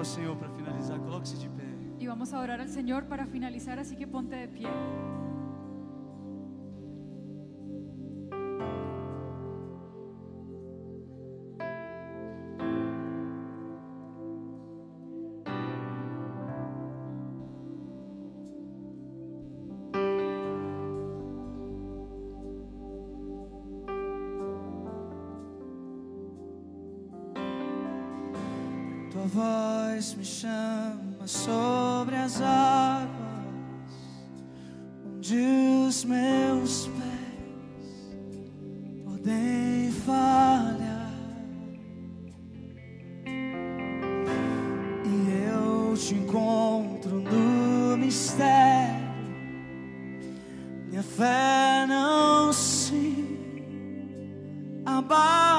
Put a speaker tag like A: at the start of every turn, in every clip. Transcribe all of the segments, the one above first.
A: ao Senhor para finalizar. Coloque-se de pé.
B: Y vamos a orar al Señor para finalizar, así que ponte de pie.
C: Voz me chama sobre as águas, onde os meus pés podem falhar. E eu te encontro no mistério, minha fé não se abalará.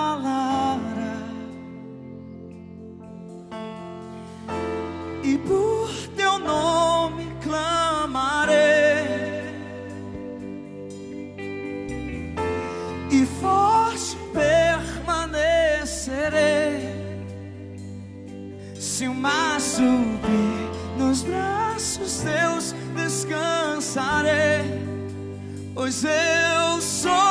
C: Se o mar subir nos braços teus descansarei pois eu sou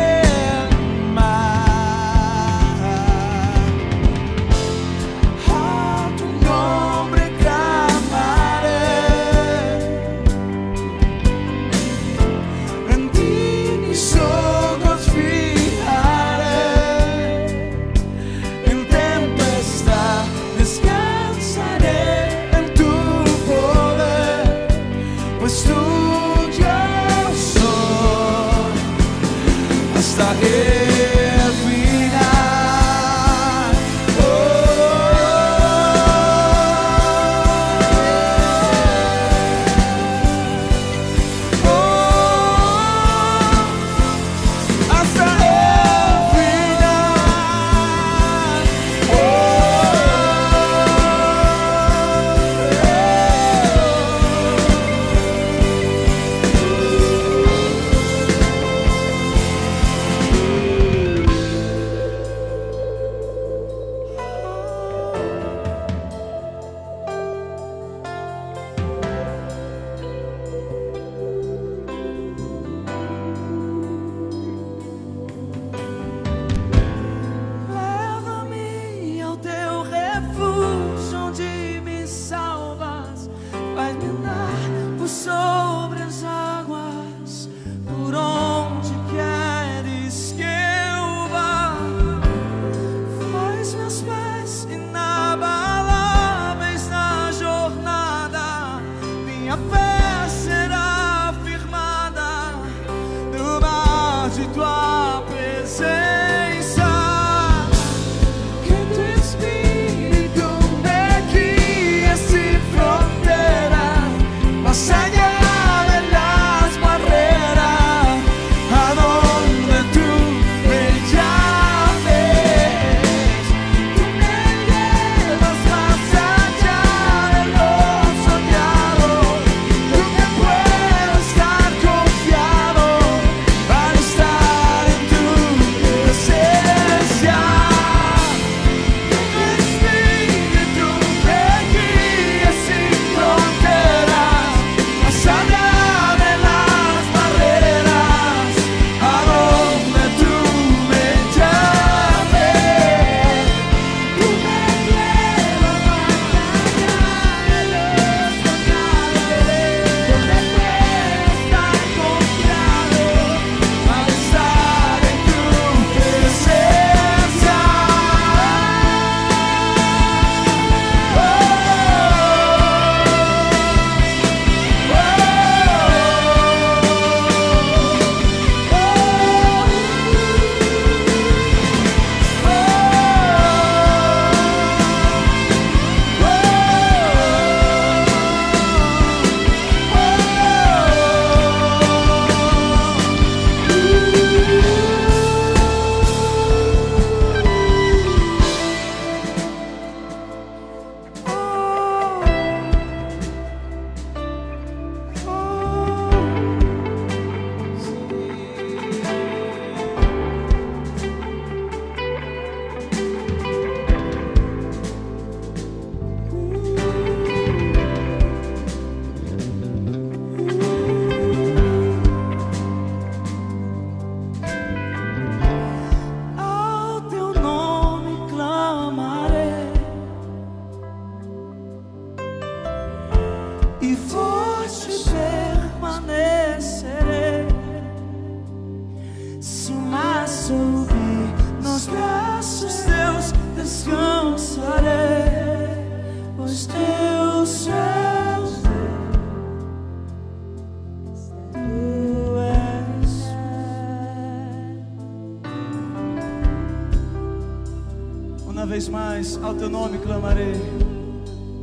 A: Uma vez mais, ao teu nome clamarei.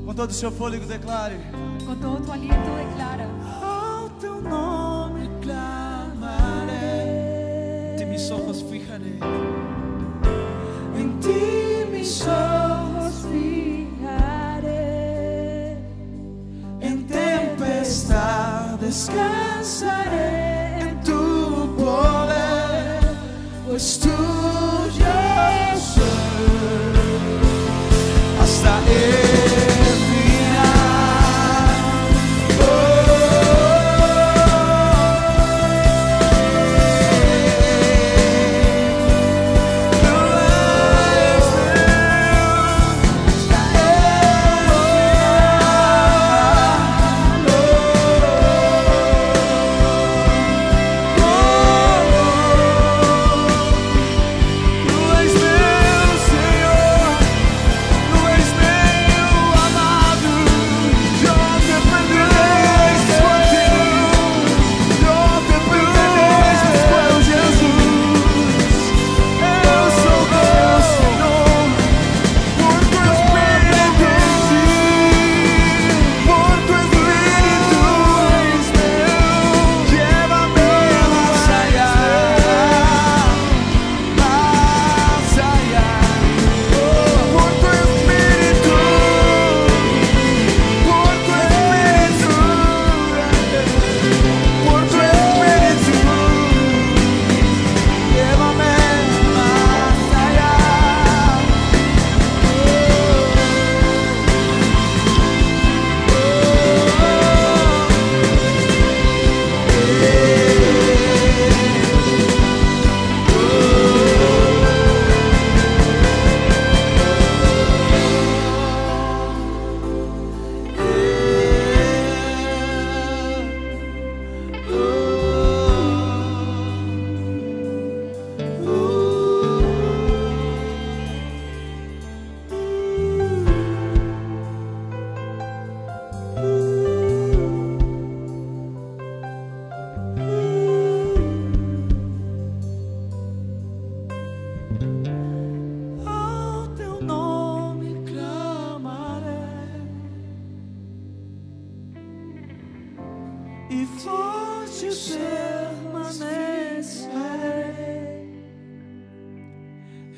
A: Com todo o seu fôlego, declare.
B: Con todo tu aliento declara.
C: Ao teu nome clamarei,
A: De mis ojos fijaré.
C: em ti mis ojos fijarei, em tempestade descansarei em tu poder, pois tu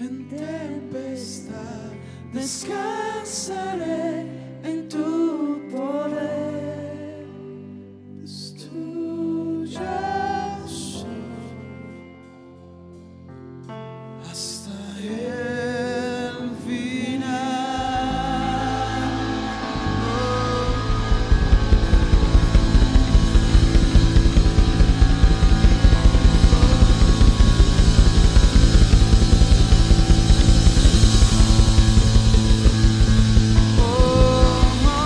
C: em tempestade descansarei em tu poder